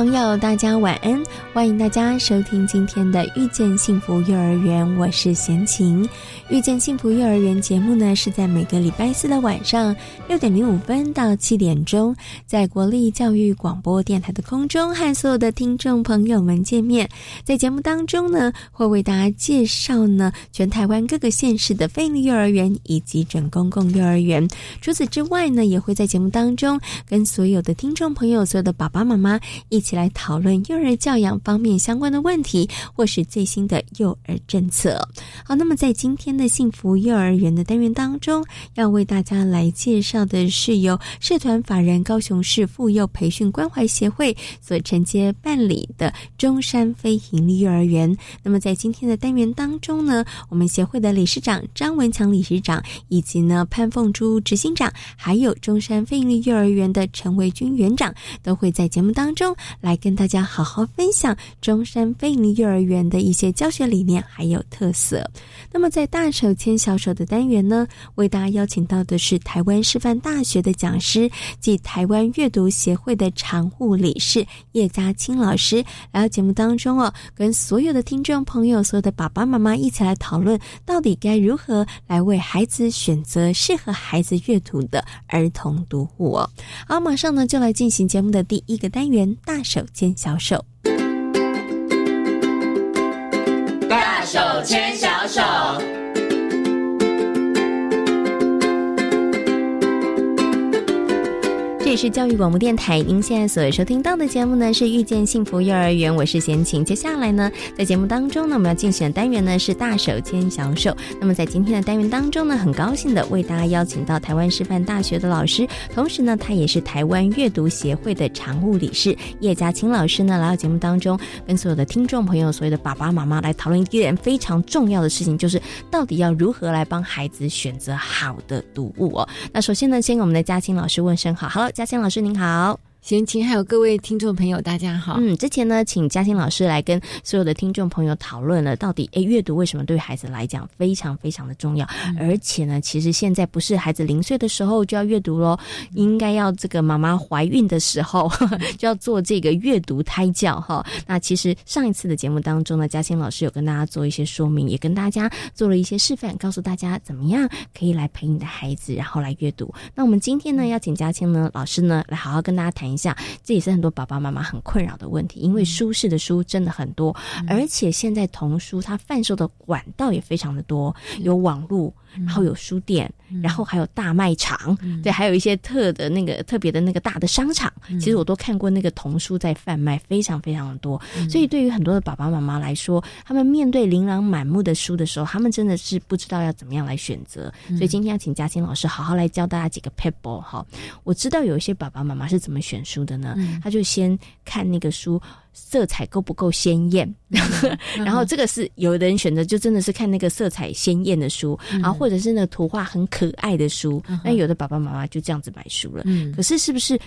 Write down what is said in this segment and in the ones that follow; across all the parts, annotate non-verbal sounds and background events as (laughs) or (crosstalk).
朋友，大家晚安！欢迎大家收听今天的《遇见幸福幼儿园》，我是贤琴。遇见幸福幼儿园节目呢，是在每个礼拜四的晚上六点零五分到七点钟，在国立教育广播电台的空中和所有的听众朋友们见面。在节目当中呢，会为大家介绍呢全台湾各个县市的非营幼儿园以及准公共幼儿园。除此之外呢，也会在节目当中跟所有的听众朋友、所有的爸爸妈妈一起来讨论幼儿教养方面相关的问题，或是最新的幼儿政策。好，那么在今天。的幸福幼儿园的单元当中，要为大家来介绍的是由社团法人高雄市妇幼培训关怀协会所承接办理的中山非营利幼儿园。那么在今天的单元当中呢，我们协会的理事长张文强理事长，以及呢潘凤珠执行长，还有中山非营利幼儿园的陈维军园长，都会在节目当中来跟大家好好分享中山非营利幼儿园的一些教学理念还有特色。那么在大手牵小手的单元呢，为大家邀请到的是台湾师范大学的讲师及台湾阅读协会的常务理事叶嘉青老师来到节目当中哦，跟所有的听众朋友、所有的爸爸妈妈一起来讨论，到底该如何来为孩子选择适合孩子阅读的儿童读物哦。好，马上呢就来进行节目的第一个单元——大手牵小手。手牵手。这里是教育广播电台，您现在所收听到的节目呢是遇见幸福幼儿园，我是贤琴。接下来呢，在节目当中呢，我们要进行的单元呢是大手牵小手。那么在今天的单元当中呢，很高兴的为大家邀请到台湾师范大学的老师，同时呢，他也是台湾阅读协会的常务理事叶嘉青老师呢，来到节目当中，跟所有的听众朋友、所有的爸爸妈妈来讨论一件非常重要的事情，就是到底要如何来帮孩子选择好的读物哦。那首先呢，先跟我们的嘉青老师问声好好了。嘉欣老师您好。贤琴，还有各位听众朋友，大家好。嗯，之前呢，请嘉欣老师来跟所有的听众朋友讨论了，到底诶，阅读为什么对孩子来讲非常非常的重要？而且呢，其实现在不是孩子零岁的时候就要阅读喽，应该要这个妈妈怀孕的时候 (laughs) 就要做这个阅读胎教哈。那其实上一次的节目当中呢，嘉欣老师有跟大家做一些说明，也跟大家做了一些示范，告诉大家怎么样可以来陪你的孩子，然后来阅读。那我们今天呢，要请嘉欣呢老师呢来好好跟大家谈。一下，这也是很多爸爸妈妈很困扰的问题，因为舒适的书真的很多，而且现在童书它贩售的管道也非常的多，有网络。然后有书店，然后还有大卖场，对，还有一些特的那个特别的那个大的商场。其实我都看过那个童书在贩卖，非常非常的多。所以对于很多的爸爸妈妈来说，他们面对琳琅满目的书的时候，他们真的是不知道要怎么样来选择。所以今天要请嘉欣老师好好来教大家几个 pebble 哈。我知道有一些爸爸妈妈是怎么选书的呢？他就先看那个书。色彩够不够鲜艳？(laughs) 然后这个是有的人选择，就真的是看那个色彩鲜艳的书，然后或者是那个图画很可爱的书。那有的爸爸妈妈就这样子买书了。可是是不是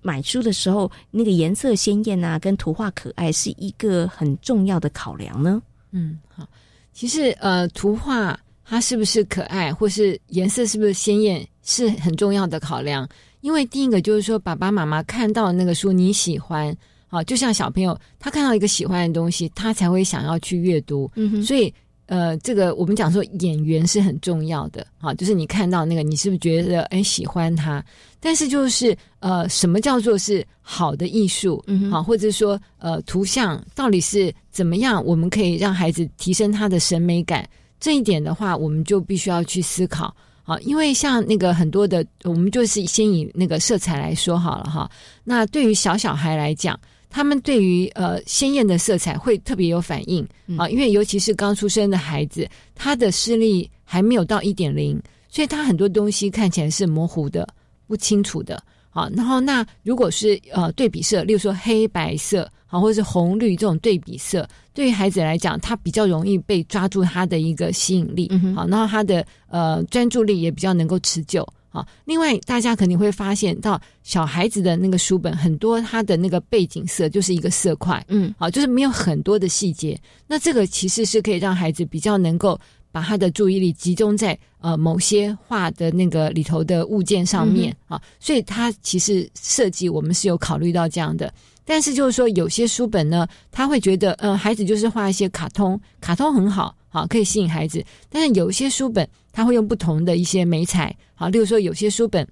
买书的时候那个颜色鲜艳啊，跟图画可爱是一个很重要的考量呢？嗯，好，其实呃，图画它是不是可爱，或是颜色是不是鲜艳，是很重要的考量。因为第一个就是说，爸爸妈妈看到那个书你喜欢。好，就像小朋友，他看到一个喜欢的东西，他才会想要去阅读。嗯所以，呃，这个我们讲说演员是很重要的。哈，就是你看到那个，你是不是觉得哎喜欢他？但是就是呃，什么叫做是好的艺术？嗯好，或者说呃，图像到底是怎么样？我们可以让孩子提升他的审美感。这一点的话，我们就必须要去思考。好，因为像那个很多的，我们就是先以那个色彩来说好了哈。那对于小小孩来讲，他们对于呃鲜艳的色彩会特别有反应啊，因为尤其是刚出生的孩子，他的视力还没有到一点零，所以他很多东西看起来是模糊的、不清楚的。好，然后那如果是呃对比色，例如说黑白色，好，或者是红绿这种对比色，对于孩子来讲，他比较容易被抓住他的一个吸引力，好，然后他的呃专注力也比较能够持久。好，另外大家肯定会发现到小孩子的那个书本很多，它的那个背景色就是一个色块，嗯，好，就是没有很多的细节。那这个其实是可以让孩子比较能够。把他的注意力集中在呃某些画的那个里头的物件上面啊，所以他其实设计我们是有考虑到这样的。但是就是说有些书本呢，他会觉得呃孩子就是画一些卡通，卡通很好，好可以吸引孩子。但是有一些书本他会用不同的一些美彩，好，例如说有些书本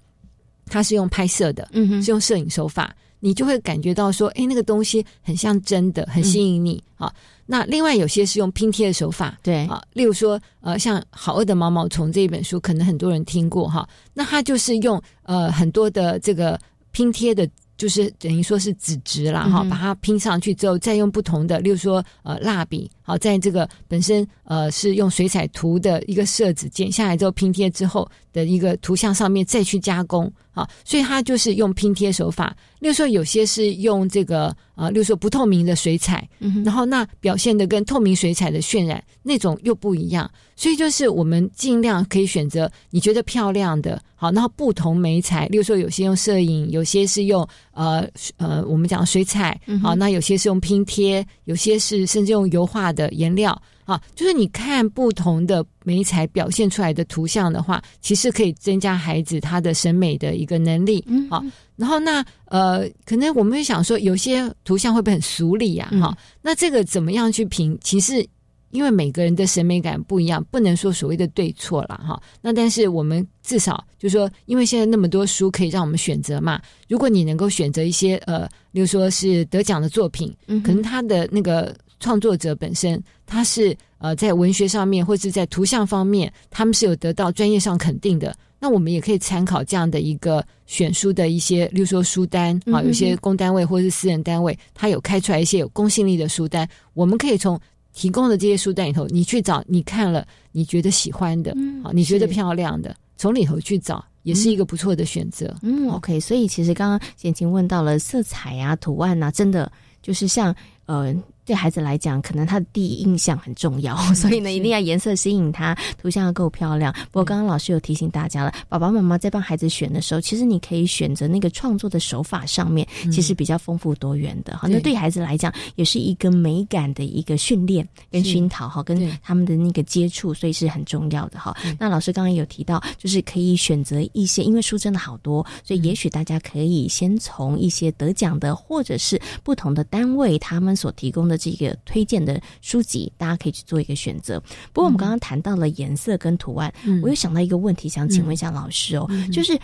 它是用拍摄的，嗯哼，是用摄影手法，你就会感觉到说，哎，那个东西很像真的，很吸引你啊。那另外有些是用拼贴的手法，对啊，例如说呃，像《好饿的毛毛虫》这一本书，可能很多人听过哈。那它就是用呃很多的这个拼贴的。就是等于说是纸质啦，哈，把它拼上去之后，再用不同的，例如说呃蜡笔，好，在这个本身呃是用水彩图的一个色纸剪下来之后拼贴之后的一个图像上面再去加工，啊，所以它就是用拼贴手法。例如说有些是用这个呃，例如说不透明的水彩，然后那表现的跟透明水彩的渲染那种又不一样。所以就是我们尽量可以选择你觉得漂亮的，好，然后不同媒材，例如说有些用摄影，有些是用呃呃我们讲水彩，好，那有些是用拼贴，有些是甚至用油画的颜料，啊，就是你看不同的媒材表现出来的图像的话，其实可以增加孩子他的审美的一个能力，好，然后那呃可能我们会想说有些图像会不会很俗理呀，哈，那这个怎么样去评？其实。因为每个人的审美感不一样，不能说所谓的对错了哈。那但是我们至少就是说，因为现在那么多书可以让我们选择嘛。如果你能够选择一些呃，比如说是得奖的作品，可能他的那个创作者本身他是呃在文学上面或者在图像方面，他们是有得到专业上肯定的。那我们也可以参考这样的一个选书的一些，例如说书单啊，有些公单位或者是私人单位，他有开出来一些有公信力的书单，我们可以从。提供的这些书单里头，你去找你看了你觉得喜欢的，好，你觉得漂亮的，从里头去找，也是一个不错的选择。嗯，OK，所以其实刚刚贤琴问到了色彩啊、图案啊，真的就是像呃。对孩子来讲，可能他的第一印象很重要，(laughs) 所以呢，一定要颜色吸引他，图像要够漂亮。不过，刚刚老师有提醒大家了，爸爸妈妈在帮孩子选的时候，其实你可以选择那个创作的手法上面，其实比较丰富多元的。好，那对孩子来讲，也是一个美感的一个训练跟熏陶，哈，跟他们的那个接触，所以是很重要的哈。那老师刚刚有提到，就是可以选择一些，因为书真的好多，所以也许大家可以先从一些得奖的，或者是不同的单位他们所提供的。这个推荐的书籍，大家可以去做一个选择。不过我们刚刚谈到了颜色跟图案，我又想到一个问题，想请问一下老师哦，就是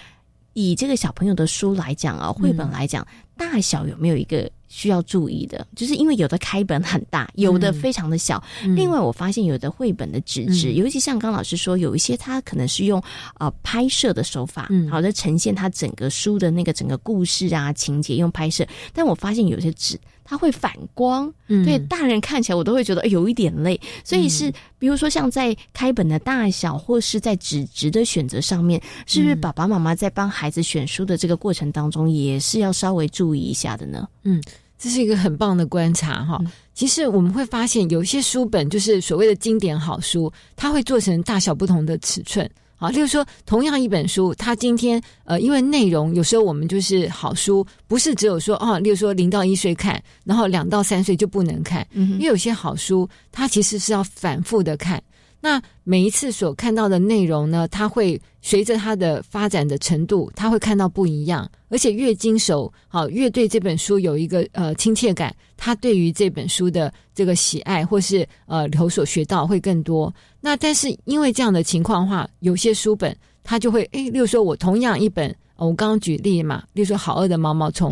以这个小朋友的书来讲啊，绘本来讲，大小有没有一个？需要注意的，就是因为有的开本很大，有的非常的小。另外，我发现有的绘本的纸质，尤其像刚老师说，有一些它可能是用呃拍摄的手法，好的呈现它整个书的那个整个故事啊情节用拍摄。但我发现有些纸它会反光，对大人看起来我都会觉得有一点累。所以是比如说像在开本的大小，或是在纸质的选择上面，是不是爸爸妈妈在帮孩子选书的这个过程当中，也是要稍微注意一下的呢？嗯。这是一个很棒的观察哈。其实我们会发现，有一些书本就是所谓的经典好书，它会做成大小不同的尺寸。啊，例如说，同样一本书，它今天呃，因为内容有时候我们就是好书，不是只有说哦，例如说零到一岁看，然后两到三岁就不能看。因为有些好书，它其实是要反复的看。那每一次所看到的内容呢，它会随着它的发展的程度，他会看到不一样，而且越经手，好越对这本书有一个呃亲切感，他对于这本书的这个喜爱或是呃有所学到会更多。那但是因为这样的情况的话，有些书本他就会诶，例如说我同样一本，我刚刚举例嘛，例如说好饿的毛毛虫，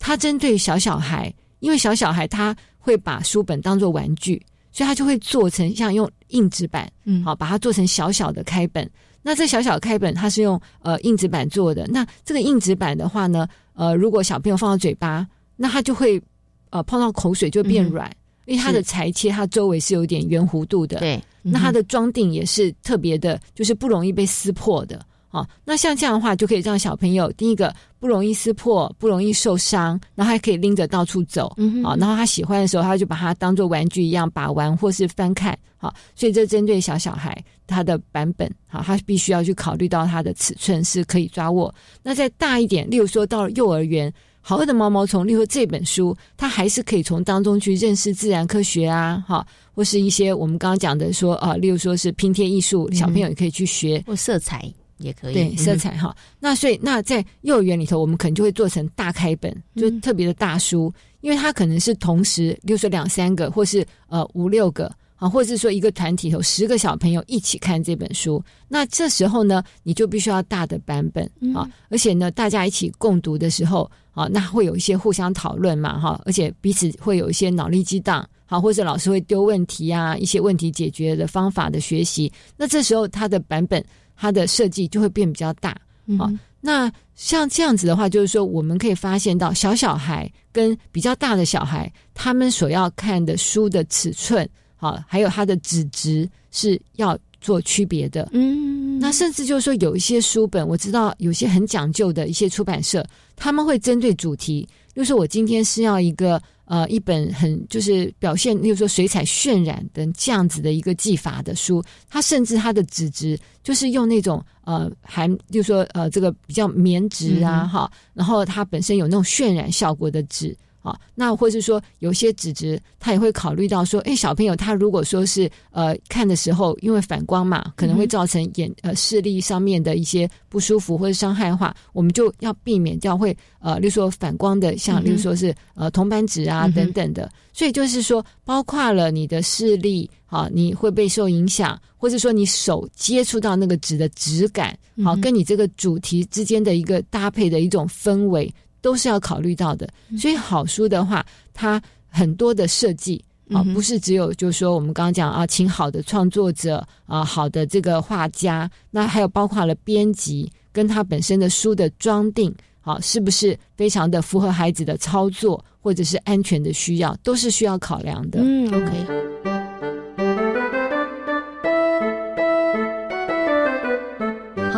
它针对小小孩，因为小小孩他会把书本当做玩具。所以他就会做成像用硬纸板，嗯，好，把它做成小小的开本。那这小小的开本，它是用呃硬纸板做的。那这个硬纸板的话呢，呃，如果小朋友放到嘴巴，那它就会呃碰到口水就变软，因为它的裁切它周围是有点圆弧度的，对，那它的装订也是特别的，就是不容易被撕破的。好，那像这样的话，就可以让小朋友第一个不容易撕破，不容易受伤，然后还可以拎着到处走。嗯，好，然后他喜欢的时候，他就把它当做玩具一样把玩或是翻看。好，所以这针对小小孩他的版本，好，他必须要去考虑到他的尺寸是可以抓握。那再大一点，例如说到了幼儿园，《好饿的毛毛虫》，例如这本书，他还是可以从当中去认识自然科学啊，哈，或是一些我们刚刚讲的说啊，例如说是拼贴艺术，小朋友也可以去学或色彩。也可以。对色彩哈，那所以那在幼儿园里头，我们可能就会做成大开本，就特别的大书，因为它可能是同时，比如说两三个，或是呃五六个啊，或者是说一个团体头十个小朋友一起看这本书，那这时候呢，你就必须要大的版本啊，而且呢，大家一起共读的时候啊，那会有一些互相讨论嘛哈，而且彼此会有一些脑力激荡，好，或者老师会丢问题啊，一些问题解决的方法的学习，那这时候它的版本。它的设计就会变比较大啊。那像这样子的话，就是说我们可以发现到小小孩跟比较大的小孩，他们所要看的书的尺寸，好，还有它的纸质是要做区别的。嗯，那甚至就是说有一些书本，我知道有些很讲究的一些出版社，他们会针对主题，就是我今天是要一个。呃，一本很就是表现，例如说水彩渲染等这样子的一个技法的书，它甚至它的纸质就是用那种呃含，就是说呃这个比较棉质啊哈，然后它本身有那种渲染效果的纸。啊，那或是说有些纸质，他也会考虑到说，哎，小朋友他如果说是呃看的时候，因为反光嘛，可能会造成眼呃视力上面的一些不舒服或者伤害的话，我们就要避免掉会呃，例如说反光的，像例如说是呃铜板纸啊等等的。所以就是说，包括了你的视力，好，你会被受影响，或者说你手接触到那个纸的质感，好，跟你这个主题之间的一个搭配的一种氛围。都是要考虑到的，所以好书的话，它很多的设计啊，不是只有就是说我们刚刚讲啊，请好的创作者啊，好的这个画家，那还有包括了编辑跟他本身的书的装订，好，是不是非常的符合孩子的操作或者是安全的需要，都是需要考量的。嗯，OK。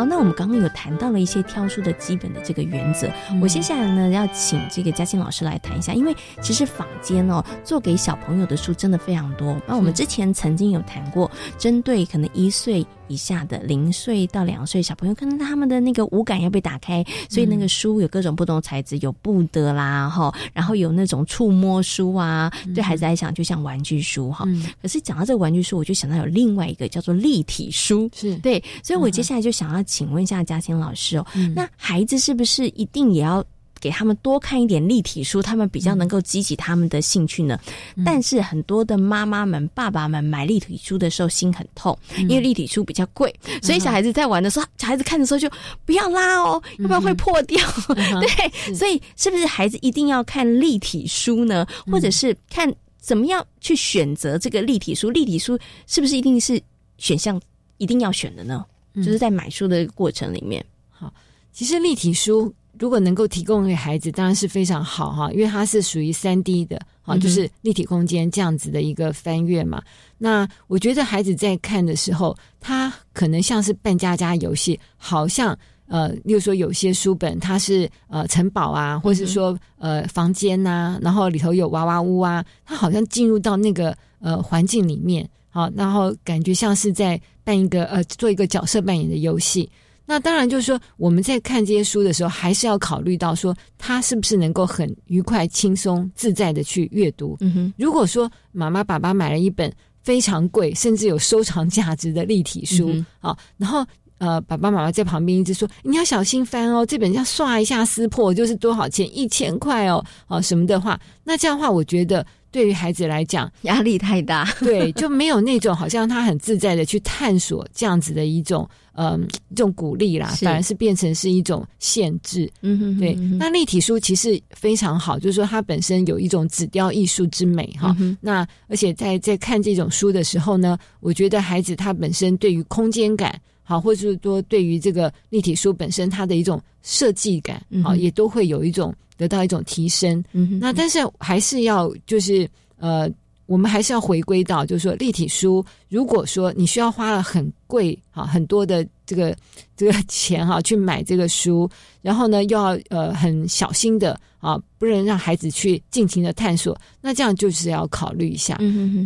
好，那我们刚刚有谈到了一些挑书的基本的这个原则。我接下来呢要请这个嘉欣老师来谈一下，因为其实坊间哦做给小朋友的书真的非常多。那我们之前曾经有谈过，针对可能一岁。以下的零岁到两岁小朋友，可能他们的那个五感要被打开，所以那个书有各种不同的材质，有布的啦，哈，然后有那种触摸书啊，对孩子来讲就像玩具书哈。可是讲到这个玩具书，我就想到有另外一个叫做立体书，是对，所以我接下来就想要请问一下嘉欣老师哦，那孩子是不是一定也要？给他们多看一点立体书，他们比较能够激起他们的兴趣呢。但是很多的妈妈们、爸爸们买立体书的时候心很痛，因为立体书比较贵，所以小孩子在玩的时候，小孩子看的时候就不要拉哦，要不然会破掉。(laughs) 对，所以是不是孩子一定要看立体书呢？或者是看怎么样去选择这个立体书？立体书是不是一定是选项一定要选的呢？就是在买书的过程里面，好，其实立体书。如果能够提供给孩子，当然是非常好哈，因为它是属于三 D 的，好，就是立体空间这样子的一个翻阅嘛。那我觉得孩子在看的时候，他可能像是扮家家游戏，好像呃，例如说有些书本它是呃城堡啊，或是说呃房间呐，然后里头有娃娃屋啊，它好像进入到那个呃环境里面，好，然后感觉像是在扮一个呃做一个角色扮演的游戏。那当然就是说，我们在看这些书的时候，还是要考虑到说，他是不是能够很愉快、轻松、自在的去阅读。嗯哼，如果说妈妈、爸爸买了一本非常贵，甚至有收藏价值的立体书，啊，然后呃，爸爸妈妈在旁边一直说你要小心翻哦，这本要刷一下撕破就是多少钱？一千块哦，哦什么的话，那这样的话，我觉得。对于孩子来讲，压力太大，对，就没有那种好像他很自在的去探索这样子的一种，嗯，这种鼓励啦，反而是变成是一种限制。嗯哼，对。那立体书其实非常好，就是说它本身有一种纸雕艺术之美哈。那而且在在看这种书的时候呢，我觉得孩子他本身对于空间感。好，或者是说对于这个立体书本身它的一种设计感，好，也都会有一种得到一种提升。嗯，那但是还是要就是呃。我们还是要回归到，就是说立体书，如果说你需要花了很贵啊很多的这个这个钱哈去买这个书，然后呢又要呃很小心的啊，不能让孩子去尽情的探索，那这样就是要考虑一下。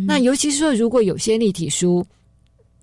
那尤其是说，如果有些立体书，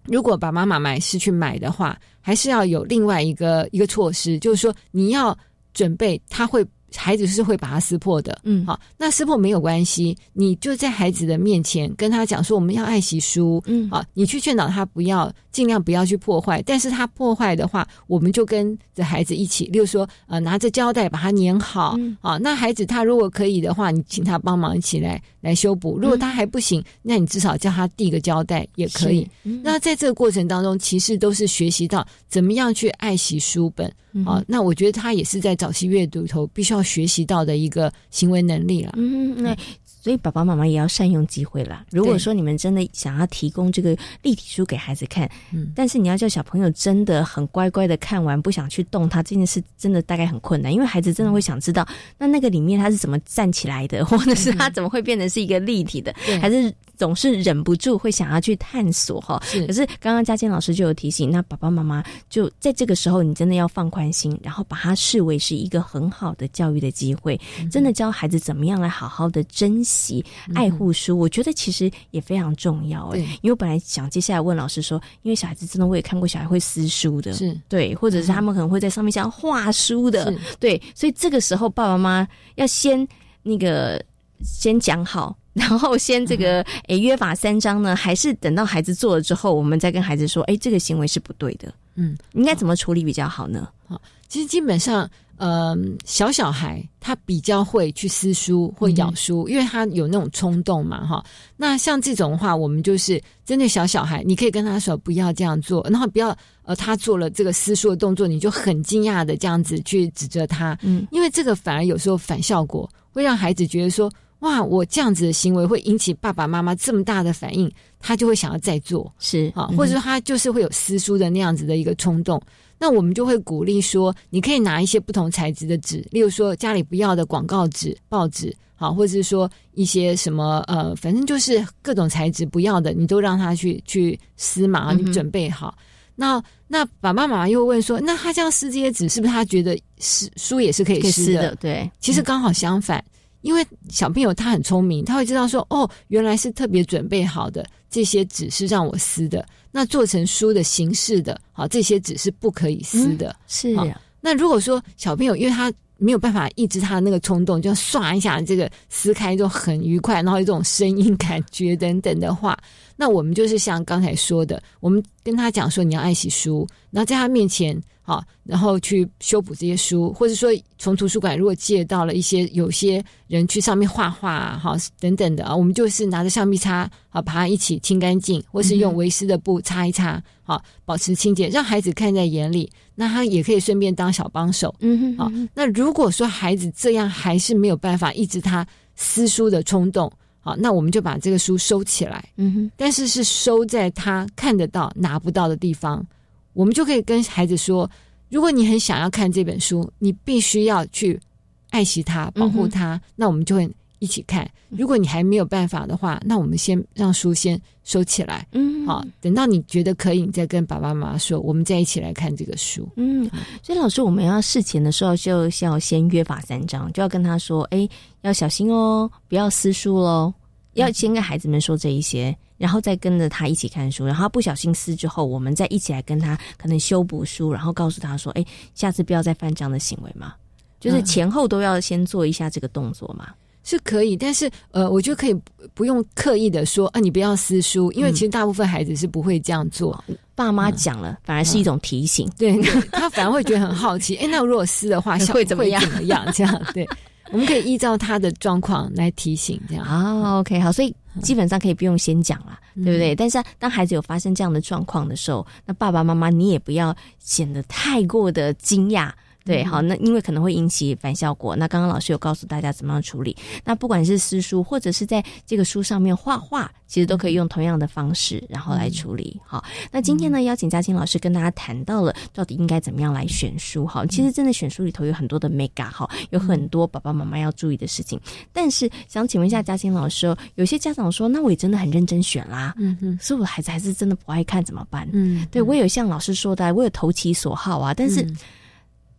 如果把妈妈买是去买的话，还是要有另外一个一个措施，就是说你要准备他会。孩子是会把它撕破的，嗯，好，那撕破没有关系，你就在孩子的面前跟他讲说，我们要爱惜书，嗯，好，你去劝导他不要，尽量不要去破坏，但是他破坏的话，我们就跟着孩子一起，例如说，呃，拿着胶带把它粘好，啊，那孩子他如果可以的话，你请他帮忙一起来来修补，如果他还不行，那你至少叫他递个胶带也可以。那在这个过程当中，其实都是学习到怎么样去爱惜书本。啊，那我觉得他也是在早期阅读头必须要学习到的一个行为能力了。嗯，那所以爸爸妈妈也要善用机会啦。如果说你们真的想要提供这个立体书给孩子看，嗯，但是你要叫小朋友真的很乖乖的看完，不想去动它，这件事真的大概很困难，因为孩子真的会想知道，那那个里面他是怎么站起来的，(laughs) 或者是他怎么会变成是一个立体的，还是？总是忍不住会想要去探索哈，可是刚刚嘉健老师就有提醒，那爸爸妈妈就在这个时候，你真的要放宽心，然后把它视为是一个很好的教育的机会，真的教孩子怎么样来好好的珍惜、爱护书。我觉得其实也非常重要哎，因为我本来想接下来问老师说，因为小孩子真的我也看过小孩会撕书的，是。对，或者是他们可能会在上面像画书的，对，所以这个时候爸爸妈妈要先那个先讲好。(laughs) 然后先这个诶约法三章呢，还是等到孩子做了之后，我们再跟孩子说，哎，这个行为是不对的。嗯，应该怎么处理比较好呢？好，其实基本上，呃，小小孩他比较会去撕书或咬书，因为他有那种冲动嘛，哈。那像这种的话，我们就是针对小小孩，你可以跟他说不要这样做，然后不要呃他做了这个撕书的动作，你就很惊讶的这样子去指责他，嗯，因为这个反而有时候反效果，会让孩子觉得说。哇，我这样子的行为会引起爸爸妈妈这么大的反应，他就会想要再做，是啊，或者说他就是会有撕书的那样子的一个冲动。那我们就会鼓励说，你可以拿一些不同材质的纸，例如说家里不要的广告纸、报纸，好，或者是说一些什么呃，反正就是各种材质不要的，你都让他去去撕嘛，你准备好。那那爸爸妈妈又问说，那他这样撕这些纸，是不是他觉得撕书也是可以撕的？对，其实刚好相反。因为小朋友他很聪明，他会知道说，哦，原来是特别准备好的这些纸是让我撕的，那做成书的形式的，好，这些纸是不可以撕的。是。那如果说小朋友因为他没有办法抑制他的那个冲动，就唰一下这个撕开就很愉快，然后有这种声音感觉等等的话，那我们就是像刚才说的，我们跟他讲说你要爱惜书，然后在他面前。好，然后去修补这些书，或者说从图书馆如果借到了一些，有些人去上面画画，哈等等的啊，我们就是拿着橡皮擦啊，把它一起清干净，或是用维斯的布擦一擦，好，保持清洁，让孩子看在眼里，那他也可以顺便当小帮手。嗯哼，好，那如果说孩子这样还是没有办法抑制他撕书的冲动，好，那我们就把这个书收起来。嗯哼，但是是收在他看得到、拿不到的地方。我们就可以跟孩子说：如果你很想要看这本书，你必须要去爱惜它、保护它。那我们就会一起看。如果你还没有办法的话，那我们先让书先收起来。嗯，好，等到你觉得可以，你再跟爸爸妈妈说，我们再一起来看这个书。嗯，所以老师，我们要事前的时候就要先约法三章，就要跟他说：哎，要小心哦，不要撕书喽。要先跟孩子们说这一些。然后再跟着他一起看书，然后不小心撕之后，我们再一起来跟他可能修补书，然后告诉他说：“哎，下次不要再犯这样的行为嘛。”就是前后都要先做一下这个动作嘛，是可以。但是呃，我觉得可以不用刻意的说啊，你不要撕书，因为其实大部分孩子是不会这样做。爸妈讲了，反而是一种提醒，对 (laughs) 他反而会觉得很好奇。哎，那如果撕的话，(laughs) 会怎么样？怎么样？(laughs) 这样对。我们可以依照他的状况来提醒，这样啊，OK，好，所以基本上可以不用先讲了，对不对？但是当孩子有发生这样的状况的时候，那爸爸妈妈你也不要显得太过的惊讶，对，好，那因为可能会引起反效果。那刚刚老师有告诉大家怎么样处理。那不管是撕书或者是在这个书上面画画，其实都可以用同样的方式，然后来处理。好，那今天呢，邀请嘉欣老师跟大家谈到了到底应该怎么样来选书。好，其实真的选书里头有很多的 mega 哈，有很多爸爸妈妈要注意的事情。但是想请问一下嘉欣老师哦，有些家长说，那我也真的很认真选啦，嗯嗯，所以我孩子还是真的不爱看怎么办？嗯，对我有像老师说的，我有投其所好啊，但是。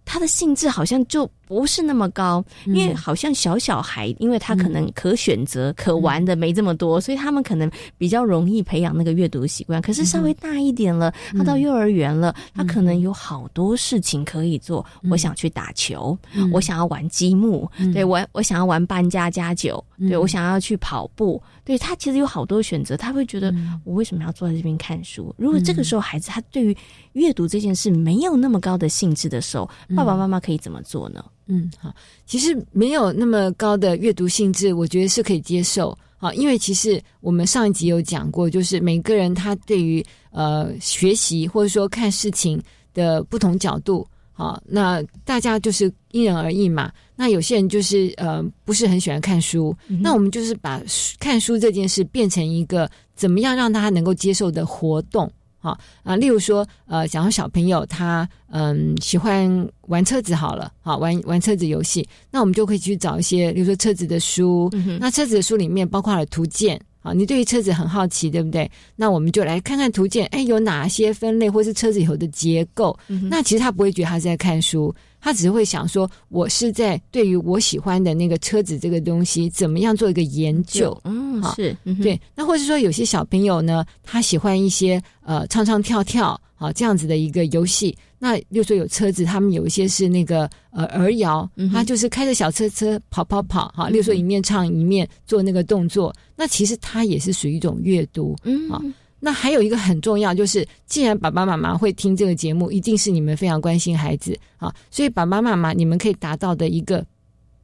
他的性质好像就不是那么高，因为好像小小孩，因为他可能可选择、可玩的没这么多，所以他们可能比较容易培养那个阅读习惯。可是稍微大一点了，他到幼儿园了，他可能有好多事情可以做。我想去打球，我想要玩积木，对我我想要玩搬家家酒，对我想要去跑步。对他其实有好多选择，他会觉得我为什么要坐在这边看书？如果这个时候孩子他对于阅读这件事没有那么高的兴致的时候，爸爸妈妈可以怎么做呢？嗯，好，其实没有那么高的阅读性质，我觉得是可以接受。好，因为其实我们上一集有讲过，就是每个人他对于呃学习或者说看事情的不同角度。好，那大家就是因人而异嘛。那有些人就是呃不是很喜欢看书，那我们就是把看书这件事变成一个怎么样让大家能够接受的活动。好啊，例如说呃，想要小朋友他嗯喜欢玩车子好了，好玩玩车子游戏，那我们就可以去找一些，比如说车子的书。那车子的书里面包括了图鉴。啊，你对于车子很好奇，对不对？那我们就来看看图鉴，哎，有哪些分类，或是车子以后的结构？那其实他不会觉得他是在看书，他只是会想说，我是在对于我喜欢的那个车子这个东西，怎么样做一个研究？嗯，是对。那或者说有些小朋友呢，他喜欢一些呃唱唱跳跳啊这样子的一个游戏。那又说有车子，他们有一些是那个呃儿谣，他就是开着小车车跑跑跑，哈，例如说一面唱一面做那个动作，那其实它也是属于一种阅读，嗯啊。那还有一个很重要，就是既然爸爸妈妈会听这个节目，一定是你们非常关心孩子啊，所以爸爸妈妈你们可以达到的一个。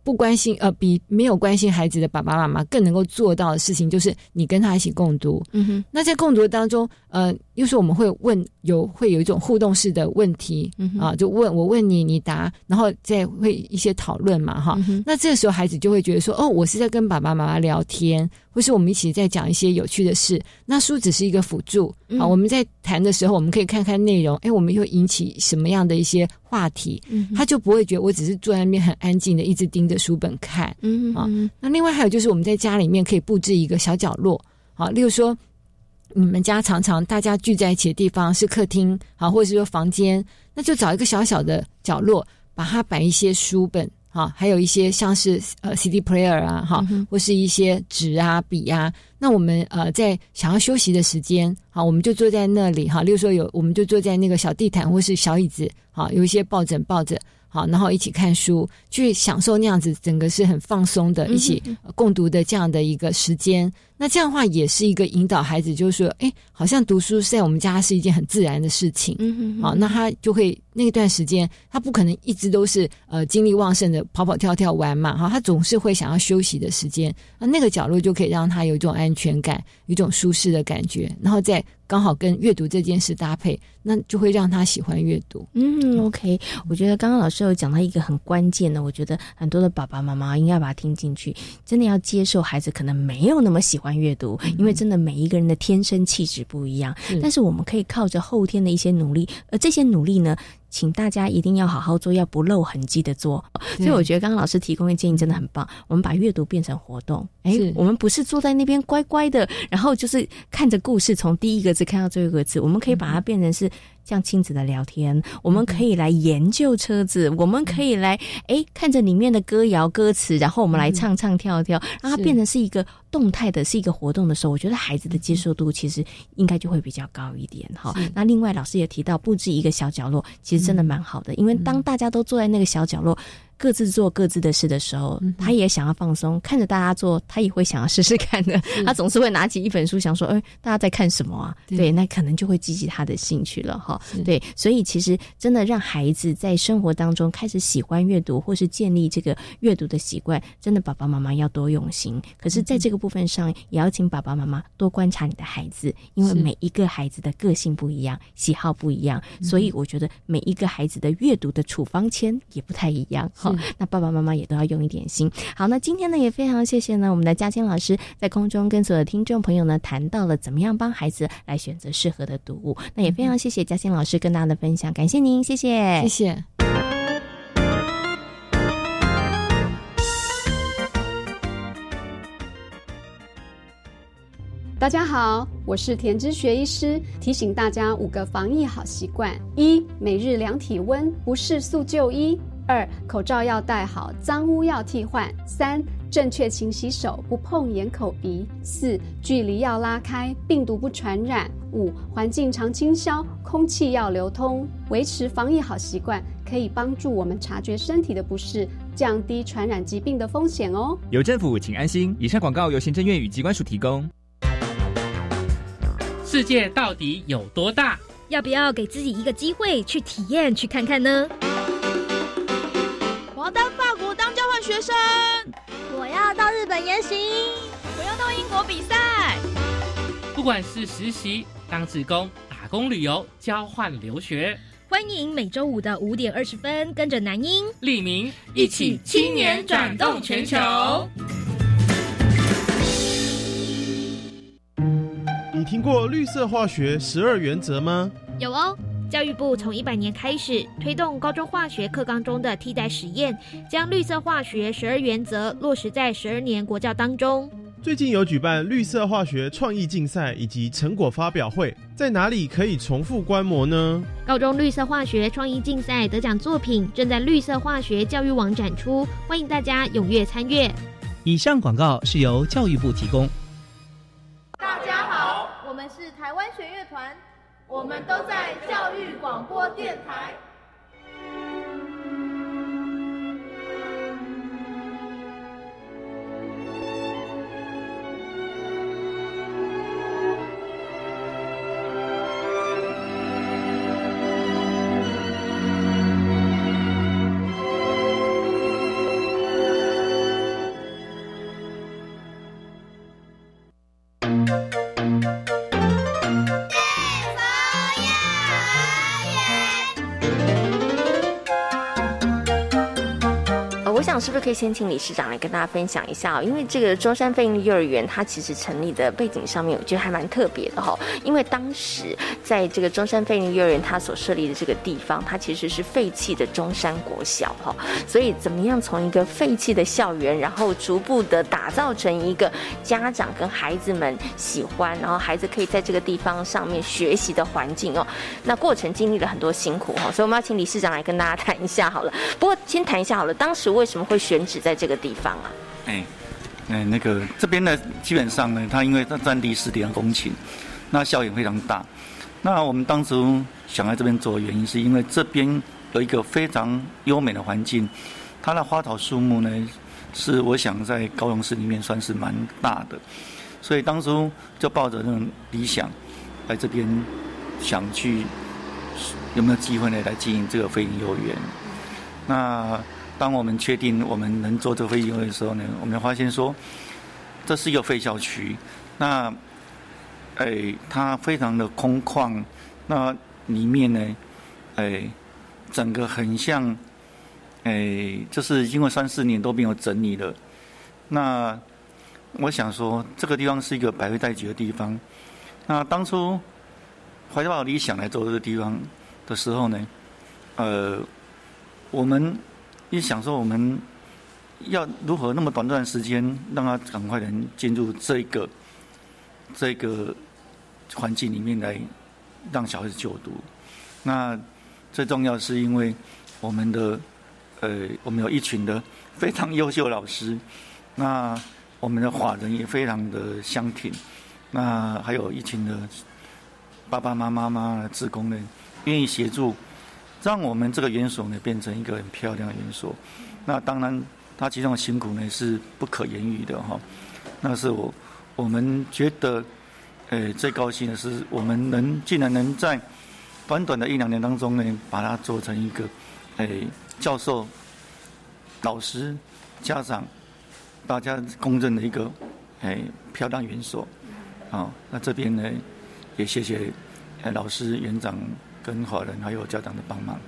不关心呃，比没有关心孩子的爸爸妈妈更能够做到的事情，就是你跟他一起共读。嗯哼，那在共读当中，呃，又是我们会问有会有一种互动式的问题啊，就问我问你，你答，然后再会一些讨论嘛，哈。那这个时候孩子就会觉得说，哦，我是在跟爸爸妈妈聊天。或是我们一起在讲一些有趣的事，那书只是一个辅助啊。我们在谈的时候，我们可以看看内容，哎，我们又引起什么样的一些话题，他就不会觉得我只是坐在那边很安静的一直盯着书本看，嗯啊。那另外还有就是我们在家里面可以布置一个小角落，好，例如说你们家常常大家聚在一起的地方是客厅，啊，或者是说房间，那就找一个小小的角落，把它摆一些书本。好，还有一些像是呃 CD player 啊，哈，或是一些纸啊、笔啊。那我们呃在想要休息的时间，好，我们就坐在那里，哈。例如说有，我们就坐在那个小地毯或是小椅子，好，有一些抱枕抱着，好，然后一起看书，去享受那样子，整个是很放松的，一起共读的这样的一个时间。那这样的话也是一个引导孩子，就是说，哎，好像读书在我们家是一件很自然的事情，嗯好，那他就会那段时间，他不可能一直都是呃精力旺盛的跑跑跳跳玩嘛，哈，他总是会想要休息的时间，那那个角落就可以让他有一种安全感，有一种舒适的感觉，然后再刚好跟阅读这件事搭配，那就会让他喜欢阅读。嗯，OK，我觉得刚刚老师有讲到一个很关键的，我觉得很多的爸爸妈妈应该把它听进去，真的要接受孩子可能没有那么喜欢。阅读，因为真的每一个人的天生气质不一样，但是我们可以靠着后天的一些努力，而这些努力呢，请大家一定要好好做，要不露痕迹的做。所以我觉得刚刚老师提供的建议真的很棒，我们把阅读变成活动。哎，我们不是坐在那边乖乖的，然后就是看着故事从第一个字看到最后一个字，我们可以把它变成是。像亲子的聊天，我们可以来研究车子，我们可以来哎看着里面的歌谣歌词，然后我们来唱唱跳跳，让它变成是一个动态的，是一个活动的时候，我觉得孩子的接受度其实应该就会比较高一点哈。那另外老师也提到布置一个小角落，其实真的蛮好的，因为当大家都坐在那个小角落。各自做各自的事的时候，他也想要放松，看着大家做，他也会想要试试看的。他总是会拿起一本书，想说：“哎，大家在看什么啊？”对，那可能就会激起他的兴趣了哈。对，所以其实真的让孩子在生活当中开始喜欢阅读，或是建立这个阅读的习惯，真的爸爸妈妈要多用心。可是，在这个部分上，也要请爸爸妈妈多观察你的孩子，因为每一个孩子的个性不一样，喜好不一样，所以我觉得每一个孩子的阅读的处方签也不太一样。好，那爸爸妈妈也都要用一点心。好，那今天呢，也非常谢谢呢，我们的嘉欣老师在空中跟所有的听众朋友呢谈到了怎么样帮孩子来选择适合的读物。那也非常谢谢嘉欣老师跟大家的分享，感谢您，谢谢，谢谢。大家好，我是田之学医师，提醒大家五个防疫好习惯：一、每日量体温，不适速就医；二、口罩要戴好，脏污要替换；三、正确勤洗手，不碰眼、口、鼻；四、距离要拉开，病毒不传染；五、环境常清消，空气要流通。维持防疫好习惯，可以帮助我们察觉身体的不适，降低传染疾病的风险哦。有政府，请安心。以上广告由行政院与机关署提供。世界到底有多大？要不要给自己一个机会去体验、去看看呢？学生，我要到日本研习，我要到英国比赛。不管是实习、当志工、打工、旅游、交换留学，欢迎每周五的五点二十分，跟着南英、李明一起青年转动全球。你听过绿色化学十二原则吗？有哦，教育部从一百年开始推动高中化学课纲中的替代实验，将绿色化学十二原则落实在十二年国教当中。最近有举办绿色化学创意竞赛以及成果发表会，在哪里可以重复观摩呢？高中绿色化学创意竞赛得奖作品正在绿色化学教育网展出，欢迎大家踊跃参阅。以上广告是由教育部提供。大家好，我们是台湾弦乐团，我们都在教育广播电台。是不是可以先请理事长来跟大家分享一下哦？因为这个中山飞鹰幼儿园，它其实成立的背景上面，我觉得还蛮特别的哈。因为当时在这个中山飞鹰幼儿园，它所设立的这个地方，它其实是废弃的中山国小哈。所以怎么样从一个废弃的校园，然后逐步的打造成一个家长跟孩子们喜欢，然后孩子可以在这个地方上面学习的环境哦。那过程经历了很多辛苦哈，所以我们要请理事长来跟大家谈一下好了。不过先谈一下好了，当时为什么？会选址在这个地方啊？哎，哎，那个这边呢，基本上呢，它因为它占地十点公顷，那效应非常大。那我们当初想在这边做原因，是因为这边有一个非常优美的环境，它的花草树木呢，是我想在高雄市里面算是蛮大的，所以当初就抱着那种理想来这边，想去有没有机会呢来经营这个飞鹰幼儿园？那。当我们确定我们能做这飞行的时候呢，我们发现说，这是一个废校区，那，哎，它非常的空旷，那里面呢，哎，整个很像，哎，就是因为三四年都没有整理了，那我想说，这个地方是一个百废待举的地方，那当初怀抱理想来做这个地方的时候呢，呃，我们。一想说我们要如何那么短暂时间让他赶快能进入这个这个环境里面来让小孩子就读，那最重要是因为我们的呃我们有一群的非常优秀老师，那我们的华人也非常的相挺，那还有一群的爸爸妈妈妈职工呢愿意协助。让我们这个园所呢变成一个很漂亮的园所。那当然，他其中的辛苦呢是不可言喻的哈。那是我我们觉得，诶，最高兴的是，我们能竟然能在短短的一两年当中呢，把它做成一个，诶，教授、老师、家长大家公认的一个，诶，漂亮园所。好，那这边呢，也谢谢老师、园长跟华人还有家长的帮忙。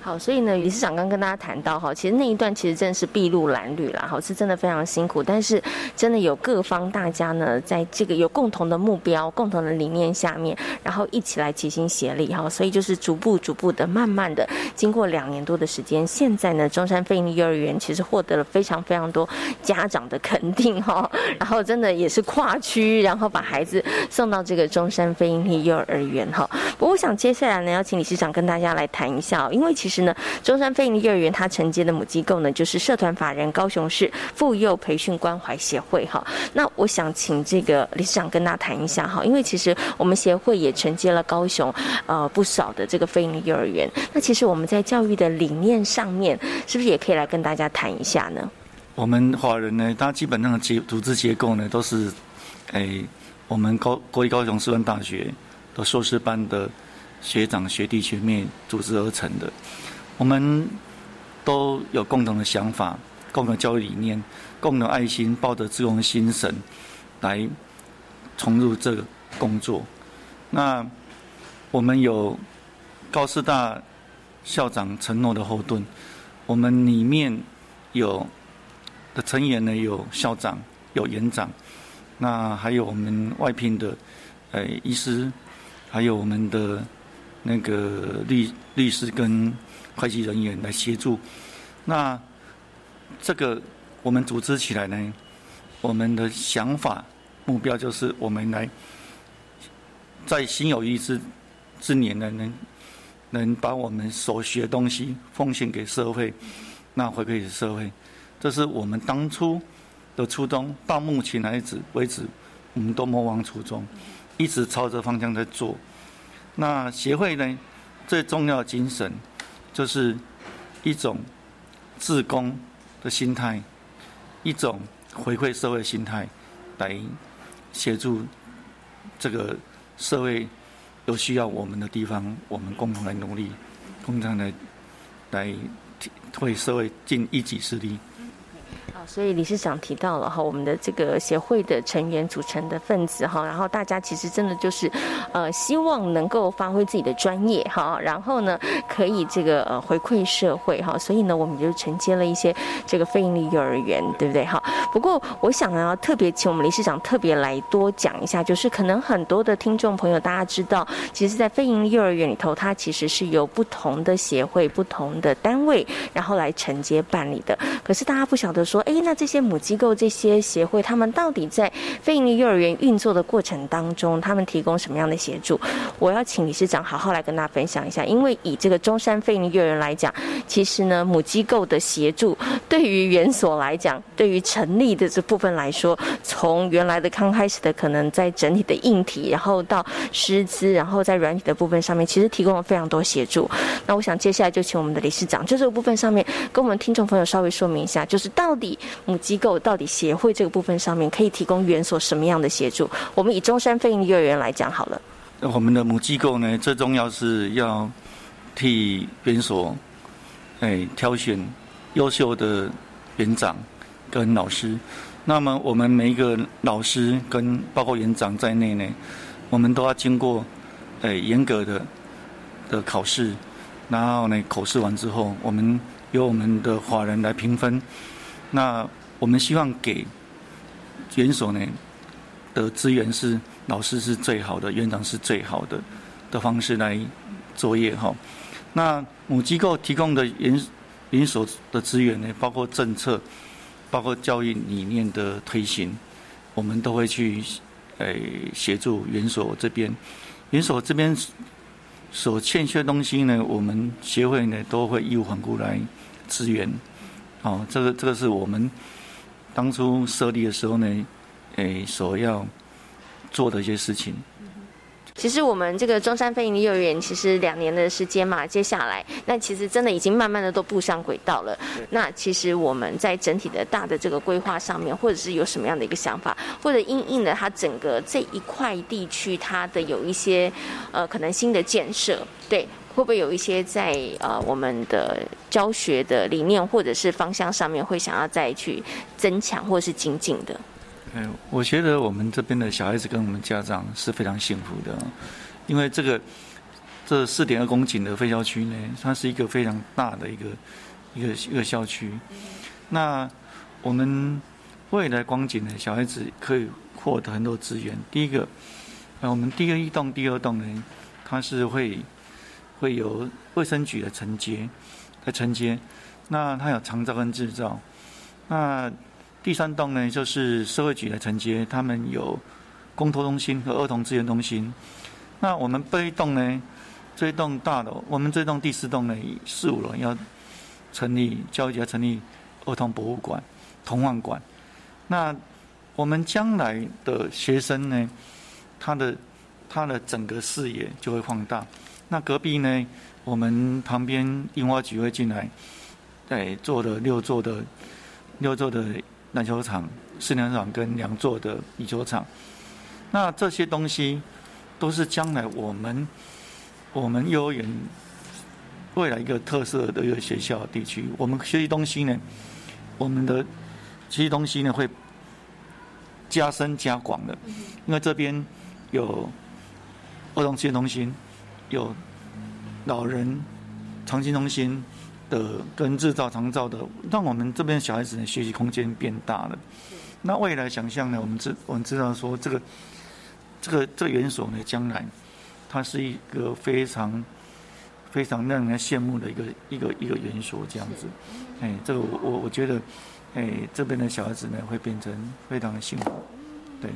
好，所以呢，理事长刚跟大家谈到哈，其实那一段其实真的是筚路蓝缕啦，哈，是真的非常辛苦，但是真的有各方大家呢，在这个有共同的目标、共同的理念下面，然后一起来齐心协力哈，所以就是逐步逐步的、慢慢的，经过两年多的时间，现在呢，中山飞利幼儿园其实获得了非常非常多家长的肯定哈，然后真的也是跨区，然后把孩子送到这个中山飞利幼儿园哈。不过我想接下来呢，要请理事长跟大家来谈一下，因为因为其实呢，中山飞鹰幼儿园它承接的母机构呢，就是社团法人高雄市妇幼培训关怀协会哈。那我想请这个理事长跟大家谈一下哈，因为其实我们协会也承接了高雄呃不少的这个飞鹰幼儿园。那其实我们在教育的理念上面，是不是也可以来跟大家谈一下呢？我们华人呢，它基本上的结组织结构呢，都是诶，我们高国立高雄师范大学。的硕士班的学长、学弟、学妹组织而成的，我们都有共同的想法、共同教育理念、共同爱心，抱着志同心神来重入这个工作。那我们有高师大校长承诺的后盾，我们里面有的成员呢，有校长、有园长，那还有我们外聘的呃医师。还有我们的那个律律师跟会计人员来协助，那这个我们组织起来呢，我们的想法目标就是我们来在心有余之之年呢，能能把我们所学东西奉献给社会，那回馈给社会，这是我们当初的初衷。到目前为止为止，我们都莫忘初衷。一直朝着方向在做。那协会呢，最重要的精神就是一种自工的心态，一种回馈社会心态，来协助这个社会有需要我们的地方，我们共同来努力，共同来来为社会尽一己之力。所以理事长提到了哈，我们的这个协会的成员组成的分子哈，然后大家其实真的就是，呃，希望能够发挥自己的专业哈，然后呢，可以这个呃回馈社会哈，所以呢，我们就承接了一些这个非营利幼儿园，对不对哈？不过我想呢，要特别请我们理事长特别来多讲一下，就是可能很多的听众朋友大家知道，其实，在非营利幼儿园里头，它其实是由不同的协会、不同的单位，然后来承接办理的。可是大家不晓得说，哎。那这些母机构、这些协会，他们到底在非营利幼儿园运作的过程当中，他们提供什么样的协助？我要请理事长好好来跟大家分享一下。因为以这个中山非营利幼儿园来讲，其实呢，母机构的协助对于园所来讲，对于成立的这部分来说，从原来的刚开始的可能在整体的硬体，然后到师资，然后在软体的部分上面，其实提供了非常多协助。那我想接下来就请我们的理事长，就这个部分上面，跟我们听众朋友稍微说明一下，就是到底。母机构到底协会这个部分上面可以提供园所什么样的协助？我们以中山飞鹰幼儿园来讲好了。我们的母机构呢，最重要是要替园所哎挑选优秀的园长跟老师。那么我们每一个老师跟包括园长在内呢，我们都要经过哎严格的的考试，然后呢口试完之后，我们由我们的华人来评分。那我们希望给园所呢的资源是老师是最好的，园长是最好的的方式来作业哈。那母机构提供的园园所的资源呢，包括政策，包括教育理念的推行，我们都会去诶协助园所这边。园所这边所欠缺的东西呢，我们协会呢都会义无反顾来支援。哦，这个这个是我们当初设立的时候呢，诶，所要做的一些事情。其实我们这个中山飞营幼儿园其实两年的时间嘛，接下来那其实真的已经慢慢的都步上轨道了。那其实我们在整体的大的这个规划上面，或者是有什么样的一个想法，或者因应了它整个这一块地区它的有一些呃可能新的建设，对。会不会有一些在呃我们的教学的理念或者是方向上面，会想要再去增强或是精进的？嗯，我觉得我们这边的小孩子跟我们家长是非常幸福的，因为这个这四点二公顷的废校区呢，它是一个非常大的一个一个一个校区。那我们未来光景呢，小孩子可以获得很多资源。第一个，呃，我们第一栋、第二栋呢，它是会。会有卫生局的承接，来承接，那它有长照跟制造，那第三栋呢就是社会局的承接，他们有公托中心和儿童资源中心。那我们这一栋呢，这一栋大楼，我们这栋第四栋呢，四五楼要成立教育局要成立儿童博物馆、童玩馆。那我们将来的学生呢，他的他的整个视野就会放大。那隔壁呢？我们旁边樱花局会进来，对，做了六座的六座的篮球场、室内场跟两座的羽球场。那这些东西都是将来我们我们幼儿园未来一个特色的一个学校地区。我们学习东西呢，我们的学习东西呢会加深加广的，因为这边有儿童资源中心。有老人长期中心的跟制造长照的，让我们这边小孩子的学习空间变大了。那未来想象呢？我们知我们知道说，这个这个这个园所呢，将来它是一个非常非常让人羡慕的一个一个一个园所这样子。哎，这个我我我觉得，哎，这边的小孩子呢会变成非常的幸福，对。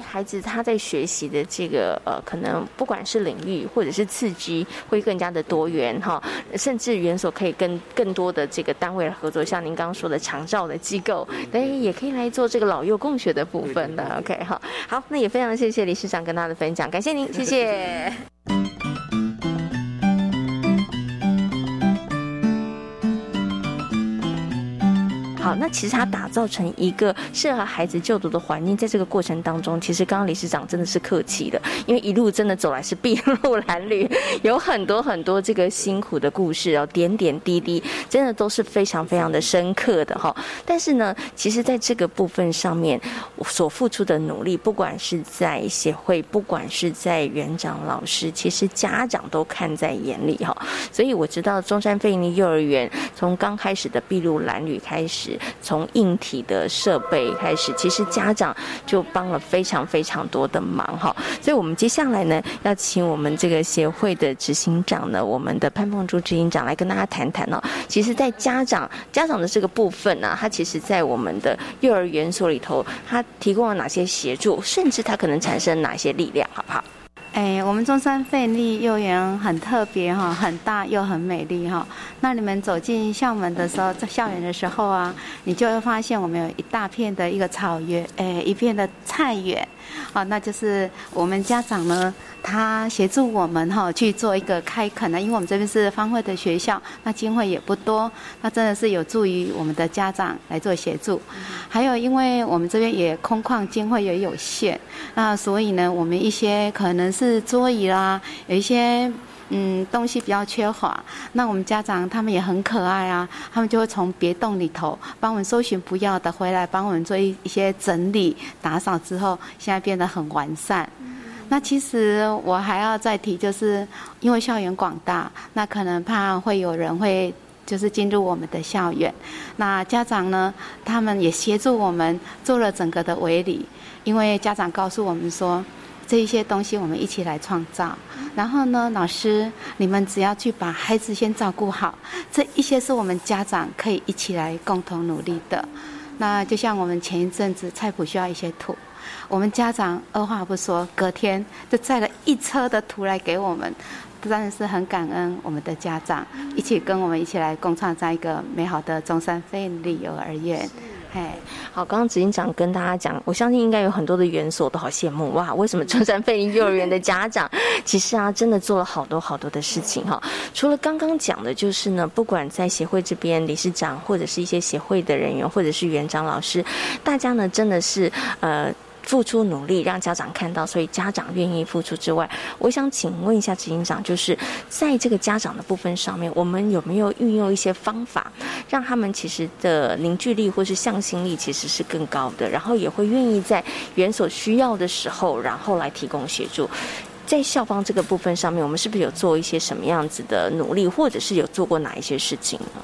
孩子他在学习的这个呃，可能不管是领域或者是刺激，会更加的多元哈，甚至园所可以跟更多的这个单位合作，像您刚刚说的长照的机构，哎，也可以来做这个老幼共学的部分的。OK，哈，好，那也非常谢谢理事长跟他的分享，感谢您，(laughs) 谢谢。好，那其实它打造成一个适合孩子就读的环境，在这个过程当中，其实刚刚理事长真的是客气的，因为一路真的走来是筚 (laughs) 路蓝缕，有很多很多这个辛苦的故事哦，点点滴滴，真的都是非常非常的深刻的哈。但是呢，其实在这个部分上面所付出的努力，不管是在协会，不管是在园长老师，其实家长都看在眼里哈。所以我知道中山飞利幼儿园从刚开始的筚路蓝缕开始。从硬体的设备开始，其实家长就帮了非常非常多的忙哈。所以，我们接下来呢，要请我们这个协会的执行长呢，我们的潘凤珠执行长来跟大家谈谈哦。其实，在家长家长的这个部分呢，他其实在我们的幼儿园所里头，他提供了哪些协助，甚至他可能产生哪些力量，好不好？哎，我们中山费力幼儿园很特别哈，很大又很美丽哈。那你们走进校门的时候，在校园的时候啊，你就会发现我们有一大片的一个草原，哎，一片的菜园。好，那就是我们家长呢，他协助我们哈去做一个开垦呢，因为我们这边是方会的学校，那经费也不多，那真的是有助于我们的家长来做协助。还有，因为我们这边也空旷，经费也有限，那所以呢，我们一些可能是桌椅啦，有一些。嗯，东西比较缺乏，那我们家长他们也很可爱啊，他们就会从别洞里头帮我们搜寻不要的，回来帮我们做一一些整理打扫之后，现在变得很完善。那其实我还要再提，就是因为校园广大，那可能怕会有人会就是进入我们的校园，那家长呢，他们也协助我们做了整个的围篱，因为家长告诉我们说。这一些东西我们一起来创造，然后呢，老师，你们只要去把孩子先照顾好，这一些是我们家长可以一起来共同努力的。那就像我们前一阵子菜谱需要一些土，我们家长二话不说，隔天就载了一车的土来给我们，真的是很感恩我们的家长一起跟我们一起来共创这样一个美好的中山飞利幼儿园。哎，好，刚刚执行长跟大家讲，我相信应该有很多的园所都好羡慕哇，为什么中山费力幼儿园的家长其实啊，真的做了好多好多的事情哈。除了刚刚讲的，就是呢，不管在协会这边理事长，或者是一些协会的人员，或者是园长老师，大家呢真的是呃。付出努力让家长看到，所以家长愿意付出之外，我想请问一下执行长，就是在这个家长的部分上面，我们有没有运用一些方法，让他们其实的凝聚力或是向心力其实是更高的，然后也会愿意在园所需要的时候，然后来提供协助。在校方这个部分上面，我们是不是有做一些什么样子的努力，或者是有做过哪一些事情呢？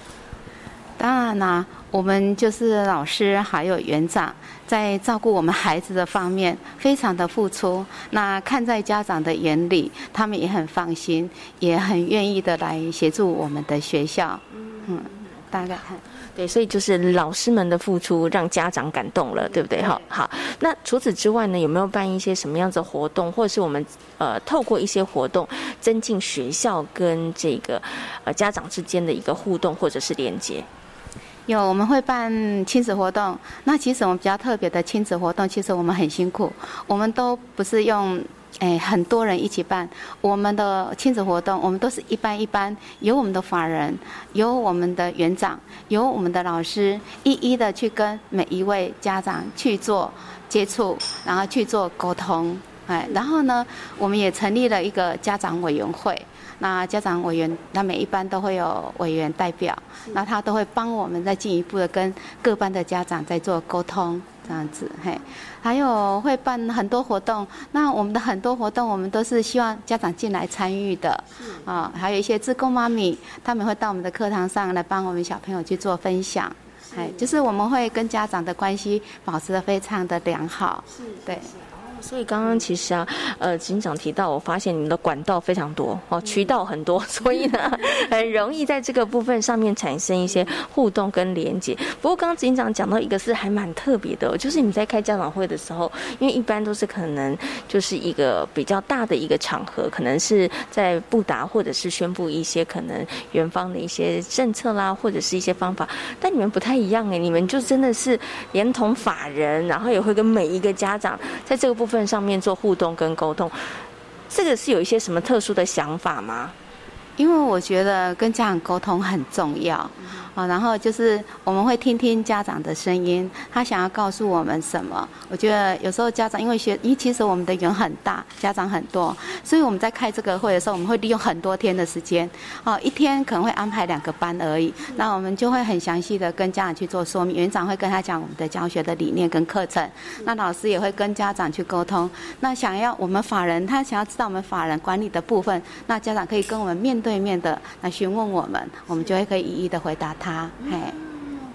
当然啦，我们就是老师还有园长。在照顾我们孩子的方面，非常的付出。那看在家长的眼里，他们也很放心，也很愿意的来协助我们的学校。嗯，大概看对，所以就是老师们的付出让家长感动了，对不对？好，好。那除此之外呢，有没有办一些什么样子活动，或者是我们呃透过一些活动增进学校跟这个呃家长之间的一个互动或者是连接？有，我们会办亲子活动。那其实我们比较特别的亲子活动，其实我们很辛苦。我们都不是用，诶很多人一起办。我们的亲子活动，我们都是一班一班，有我们的法人，有我们的园长，有我们的老师，一一的去跟每一位家长去做接触，然后去做沟通。哎，然后呢，我们也成立了一个家长委员会。那家长委员，那每一班都会有委员代表，那他都会帮我们再进一步的跟各班的家长在做沟通，这样子嘿。还有会办很多活动，那我们的很多活动，我们都是希望家长进来参与的，啊，还有一些自贡妈咪，他们会到我们的课堂上来帮我们小朋友去做分享，哎，就是我们会跟家长的关系保持的非常的良好，对。所以刚刚其实啊，呃，警长提到，我发现你们的管道非常多哦，渠道很多，(laughs) 所以呢，(laughs) 很容易在这个部分上面产生一些互动跟连接。不过刚刚警长讲到一个是还蛮特别的，就是你们在开家长会的时候，因为一般都是可能就是一个比较大的一个场合，可能是在布达或者是宣布一些可能园方的一些政策啦，或者是一些方法，但你们不太一样哎，你们就真的是连同法人，然后也会跟每一个家长在这个部部分。上面做互动跟沟通，这个是有一些什么特殊的想法吗？因为我觉得跟家长沟通很重要。啊，然后就是我们会听听家长的声音，他想要告诉我们什么？我觉得有时候家长因为学，因为其实我们的人很大，家长很多，所以我们在开这个会的时候，我们会利用很多天的时间。哦，一天可能会安排两个班而已，那我们就会很详细的跟家长去做说明。园长会跟他讲我们的教学的理念跟课程，那老师也会跟家长去沟通。那想要我们法人，他想要知道我们法人管理的部分，那家长可以跟我们面对面的来询问我们，我们就会可以一一的回答。他，嘿，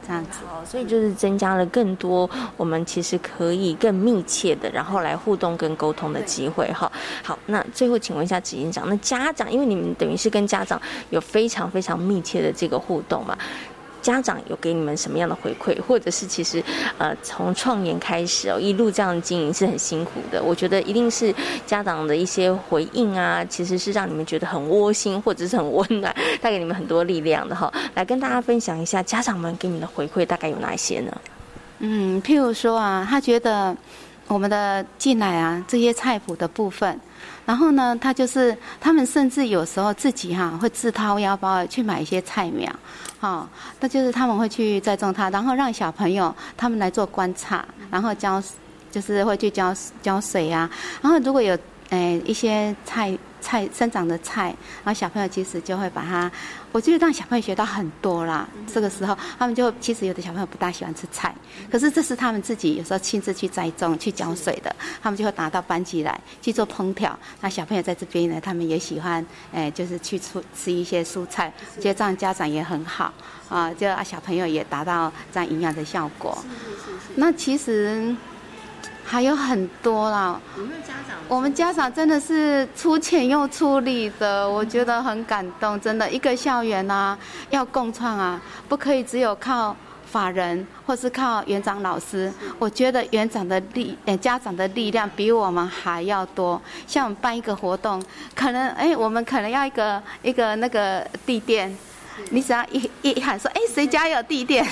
这样子，好，所以就是增加了更多我们其实可以更密切的，然后来互动跟沟通的机会，哈。好，那最后请问一下执行长，那家长，因为你们等于是跟家长有非常非常密切的这个互动嘛？家长有给你们什么样的回馈，或者是其实，呃，从创研开始哦，一路这样经营是很辛苦的。我觉得一定是家长的一些回应啊，其实是让你们觉得很窝心，或者是很温暖，带给你们很多力量的哈。来跟大家分享一下，家长们给你们的回馈大概有哪些呢？嗯，譬如说啊，他觉得我们的进来啊，这些菜谱的部分。然后呢，他就是他们甚至有时候自己哈会自掏腰包去买一些菜苗，哈，那就是他们会去栽种它，然后让小朋友他们来做观察，然后浇，就是会去浇浇水啊，然后如果有诶一些菜。菜生长的菜，然后小朋友其实就会把它，我觉得让小朋友学到很多啦。这个时候，他们就其实有的小朋友不大喜欢吃菜，可是这是他们自己有时候亲自去栽种、去浇水的，他们就会拿到班级来去做烹调。那小朋友在这边呢，他们也喜欢，哎，就是去吃吃一些蔬菜，觉得这样家长也很好啊，就啊小朋友也达到这样营养的效果。那其实。还有很多啦，我们家长，我们家长真的是出钱又出力的，我觉得很感动。真的，一个校园啊，要共创啊，不可以只有靠法人或是靠园长老师。我觉得园长的力，呃，家长的力量比我们还要多。像我们办一个活动，可能哎，我们可能要一个一个那个地垫。你只要一一喊说，哎，谁家有地垫？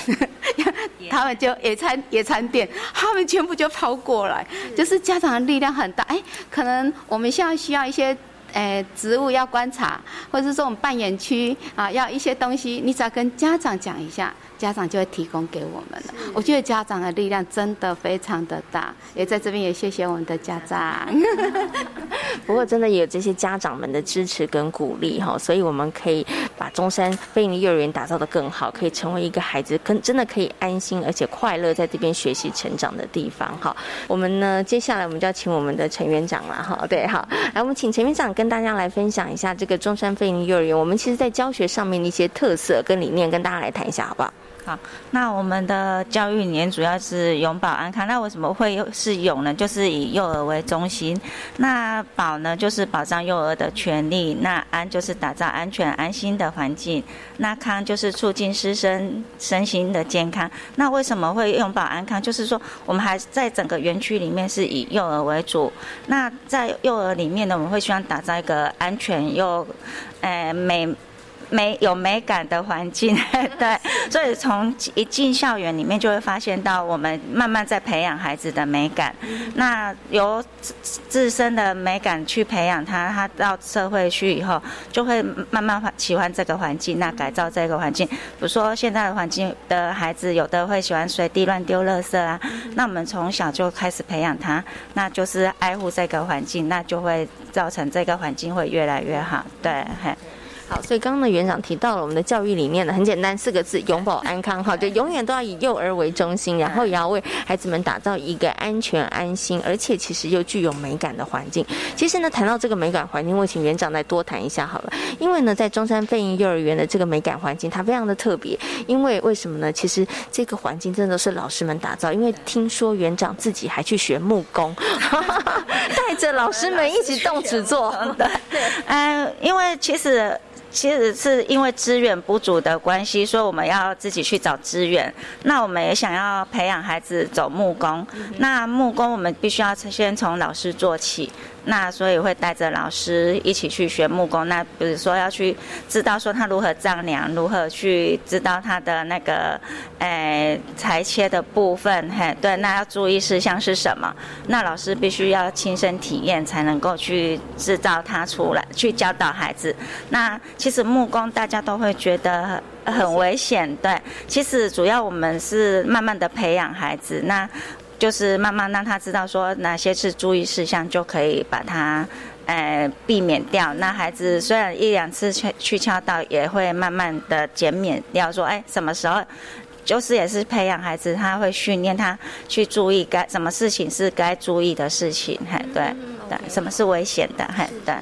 (laughs) 他们就野餐野餐垫，他们全部就跑过来，就是家长的力量很大。哎，可能我们现在需要一些。诶，植物要观察，或者是这种扮演区啊，要一些东西，你只要跟家长讲一下。家长就会提供给我们了。我觉得家长的力量真的非常的大，也在这边也谢谢我们的家长。(laughs) 不过真的也有这些家长们的支持跟鼓励哈，所以我们可以把中山飞鹰幼儿园打造的更好，可以成为一个孩子跟真的可以安心而且快乐在这边学习成长的地方哈。我们呢，接下来我们就要请我们的陈园长了哈。对，哈，来我们请陈园长跟大家来分享一下这个中山飞鹰幼儿园，我们其实在教学上面的一些特色跟理念，跟大家来谈一下好不好？好，那我们的教育理念主要是永保安康。那为什么会是永呢？就是以幼儿为中心。那保呢，就是保障幼儿的权利。那安就是打造安全安心的环境。那康就是促进师生身心的健康。那为什么会永保安康？就是说，我们还在整个园区里面是以幼儿为主。那在幼儿里面呢，我们会希望打造一个安全又，呃美。美有美感的环境，(laughs) 对，(laughs) 所以从一进校园里面就会发现到，我们慢慢在培养孩子的美感。那由自自身的美感去培养他，他到社会去以后，就会慢慢喜欢这个环境，那改造这个环境。比如说现在的环境的孩子，有的会喜欢随地乱丢垃圾啊，那我们从小就开始培养他，那就是爱护这个环境，那就会造成这个环境会越来越好。对，嘿。好，所以刚刚呢，园长提到了我们的教育理念呢，很简单，四个字：永保安康。哈，就永远都要以幼儿为中心，然后也要为孩子们打造一个安全、安心，而且其实又具有美感的环境。其实呢，谈到这个美感环境，我请园长来多谈一下好了。因为呢，在中山飞鹰幼儿园的这个美感环境，它非常的特别。因为为什么呢？其实这个环境真的是老师们打造。因为听说园长自己还去学木工，(laughs) 带着老师们一起动手做。(laughs) 对，嗯，因为其实。其实是因为资源不足的关系，所以我们要自己去找资源。那我们也想要培养孩子走木工，那木工我们必须要先从老师做起。那所以会带着老师一起去学木工。那比如说要去知道说他如何丈量，如何去知道他的那个诶裁切的部分，嘿，对，那要注意事项是什么？那老师必须要亲身体验才能够去制造它出来，去教导孩子。那其实木工大家都会觉得很危险，对。其实主要我们是慢慢的培养孩子，那。就是慢慢让他知道说哪些是注意事项，就可以把它，呃，避免掉。那孩子虽然一两次去去敲到，也会慢慢的减免掉。说，哎，什么时候，就是也是培养孩子，他会训练他去注意该什么事情是该注意的事情，嘿，对，对，什么是危险的，嘿，对。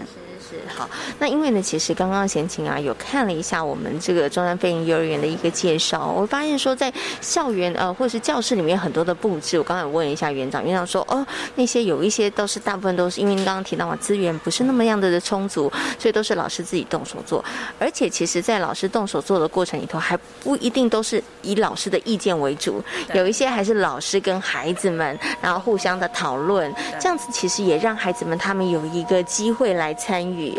好，那因为呢，其实刚刚贤琴啊有看了一下我们这个中山飞鹰幼儿园的一个介绍，我发现说在校园呃或者是教室里面很多的布置，我刚才问了一下园长，园长说哦那些有一些都是大部分都是因为您刚刚提到嘛资源不是那么样的的充足，所以都是老师自己动手做，而且其实在老师动手做的过程里头还不一定都是以老师的意见为主，有一些还是老师跟孩子们然后互相的讨论，这样子其实也让孩子们他们有一个机会来参与。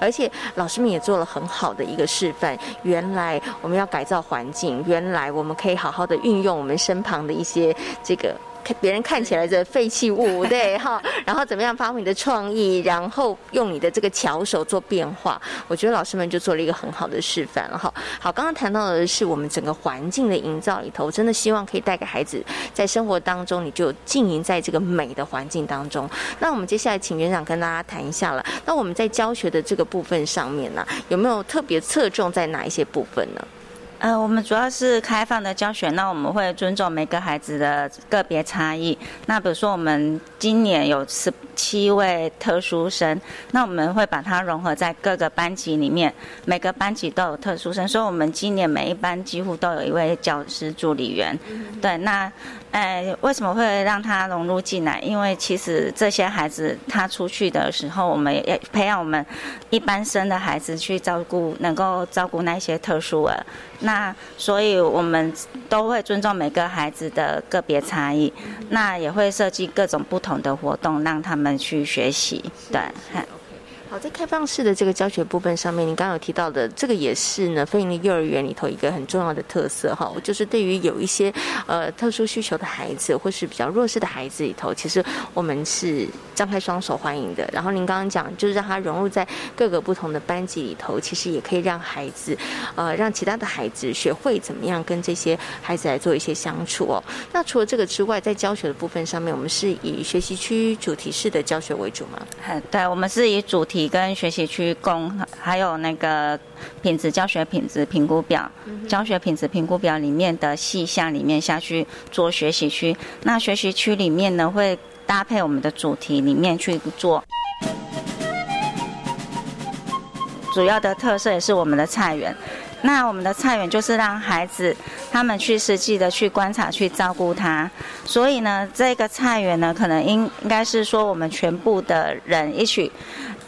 而且老师们也做了很好的一个示范。原来我们要改造环境，原来我们可以好好的运用我们身旁的一些这个。看别人看起来的废弃物，(laughs) 对哈，然后怎么样发挥你的创意，然后用你的这个巧手做变化，我觉得老师们就做了一个很好的示范了哈。好，刚刚谈到的是我们整个环境的营造里头，真的希望可以带给孩子在生活当中，你就经营在这个美的环境当中。那我们接下来请园长跟大家谈一下了。那我们在教学的这个部分上面呢，有没有特别侧重在哪一些部分呢？呃，我们主要是开放的教学，那我们会尊重每个孩子的个别差异。那比如说，我们今年有十七位特殊生，那我们会把它融合在各个班级里面，每个班级都有特殊生，所以我们今年每一班几乎都有一位教师助理员。对，那。哎，为什么会让他融入进来？因为其实这些孩子他出去的时候，我们也培养我们一般生的孩子去照顾，能够照顾那些特殊儿。那所以我们都会尊重每个孩子的个别差异，那也会设计各种不同的活动让他们去学习。对。好，在开放式的这个教学部分上面，你刚刚有提到的，这个也是呢，非营利幼儿园里头一个很重要的特色哈，就是对于有一些呃特殊需求的孩子，或是比较弱势的孩子里头，其实我们是张开双手欢迎的。然后您刚刚讲，就是让他融入在各个不同的班级里头，其实也可以让孩子，呃，让其他的孩子学会怎么样跟这些孩子来做一些相处哦。那除了这个之外，在教学的部分上面，我们是以学习区主题式的教学为主吗？对，我们是以主题。跟学习区共，还有那个品质教学品质评估表，教学品质评估表里面的细项里面下去做学习区。那学习区里面呢，会搭配我们的主题里面去做。主要的特色也是我们的菜园。那我们的菜园就是让孩子他们去实际的去观察、去照顾它。所以呢，这个菜园呢，可能应应该是说我们全部的人一起。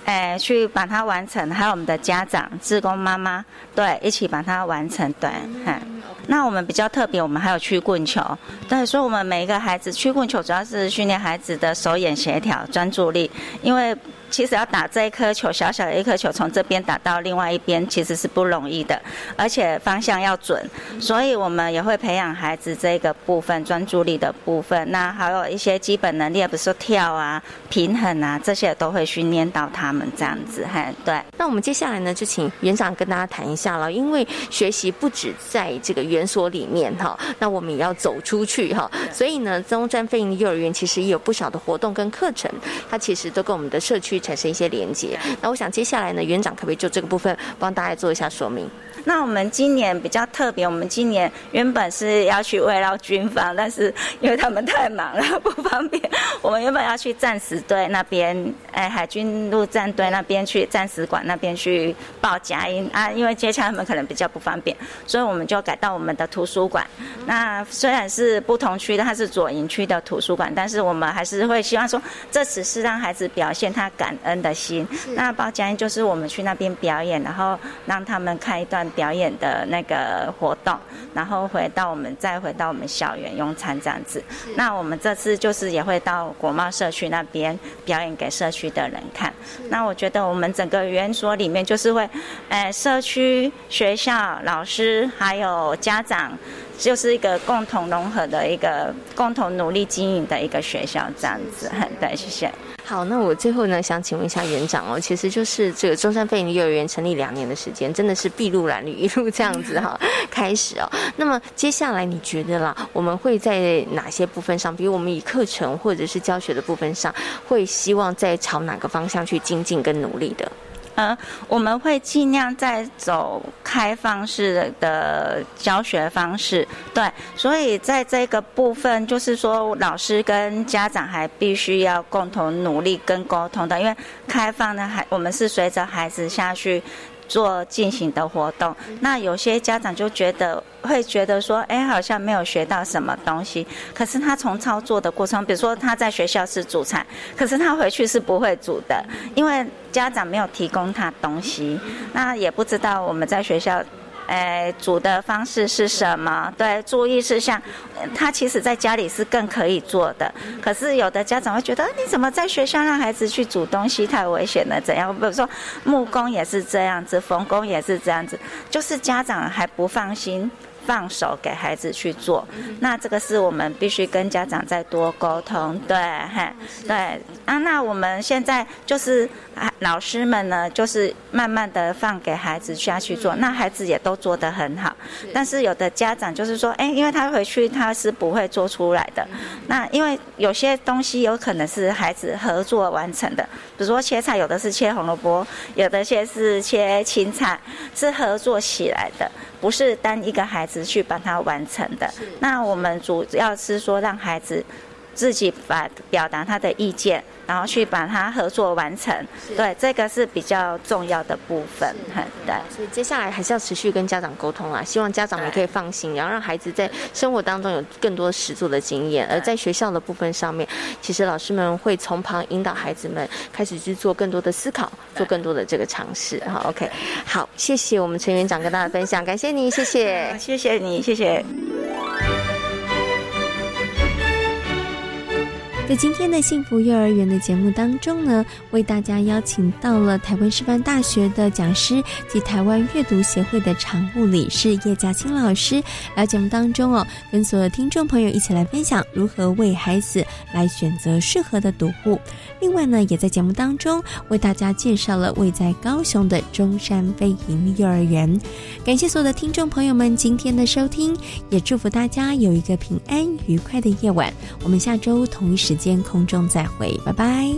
哎，去把它完成，还有我们的家长、志工妈妈，对，一起把它完成，对，哈。那我们比较特别，我们还有曲棍球，对，所以我们每一个孩子曲棍球主要是训练孩子的手眼协调、专注力，因为。其实要打这一颗球，小小的一颗球，从这边打到另外一边，其实是不容易的，而且方向要准。所以我们也会培养孩子这个部分专注力的部分。那还有一些基本能力，比如说跳啊、平衡啊，这些都会训练到他们这样子。嘿，对。那我们接下来呢，就请园长跟大家谈一下了。因为学习不止在这个园所里面哈，那我们也要走出去哈。所以呢，中山飞鹰幼儿园其实也有不少的活动跟课程，它其实都跟我们的社区。产生一些连接，那我想接下来呢，园长可不可以就这个部分帮大家做一下说明？那我们今年比较特别，我们今年原本是要去围绕军方，但是因为他们太忙了 (laughs) 不方便，我们原本要去战时队那边，哎，海军陆战队那边去战时馆那边去报佳音啊，因为接洽他们可能比较不方便，所以我们就改到我们的图书馆。那虽然是不同区的，它是左营区的图书馆，但是我们还是会希望说，这只是让孩子表现他感恩的心。那包佳音就是我们去那边表演，然后让他们看一段。表演的那个活动，然后回到我们再回到我们校园用餐这样子。那我们这次就是也会到国贸社区那边表演给社区的人看。那我觉得我们整个园所里面就是会，诶，社区、学校、老师还有家长，就是一个共同融合的一个共同努力经营的一个学校这样子。很 (laughs) 对，谢谢。好，那我最后呢，想请问一下园长哦，其实就是这个中山飞鹰幼儿园成立两年的时间，真的是筚路蓝缕，一路这样子哈 (laughs) 开始哦。那么接下来你觉得啦，我们会在哪些部分上，比如我们以课程或者是教学的部分上，会希望在朝哪个方向去精进跟努力的？嗯，我们会尽量在走开放式的教学方式，对，所以在这个部分，就是说老师跟家长还必须要共同努力跟沟通的，因为开放的孩，我们是随着孩子下去。做进行的活动，那有些家长就觉得会觉得说，哎，好像没有学到什么东西。可是他从操作的过程，比如说他在学校是煮菜，可是他回去是不会煮的，因为家长没有提供他东西，那也不知道我们在学校。哎，煮的方式是什么？对，注意事项，他其实在家里是更可以做的。可是有的家长会觉得，你怎么在学校让孩子去煮东西太危险了？怎样？比如说木工也是这样子，缝工也是这样子，就是家长还不放心。放手给孩子去做，那这个是我们必须跟家长再多沟通，对，嘿，对啊。那我们现在就是老师们呢，就是慢慢的放给孩子下去做，那孩子也都做得很好。但是有的家长就是说，哎，因为他回去他是不会做出来的。那因为有些东西有可能是孩子合作完成的，比如说切菜，有的是切红萝卜，有的些是切青菜，是合作起来的。不是单一个孩子去帮他完成的，那我们主要是说让孩子自己把表达他的意见，然后去把它合作完成。对，这个是比较重要的部分。对，所以接下来还是要持续跟家长沟通啊，希望家长们可以放心，然后让孩子在生活当中有更多实作的经验。而在学校的部分上面，其实老师们会从旁引导孩子们开始去做更多的思考，做更多的这个尝试。好，OK，好，谢谢我们陈园长跟大家分享，感谢你，谢谢，谢谢你，谢谢。在今天的幸福幼儿园的节目当中呢，为大家邀请到了台湾师范大学的讲师及台湾阅读协会的常务理事叶嘉欣老师，来节目当中哦，跟所有听众朋友一起来分享如何为孩子来选择适合的读物。另外呢，也在节目当中为大家介绍了位在高雄的中山飞营幼儿园。感谢所有的听众朋友们今天的收听，也祝福大家有一个平安愉快的夜晚。我们下周同一时间空中再会拜拜。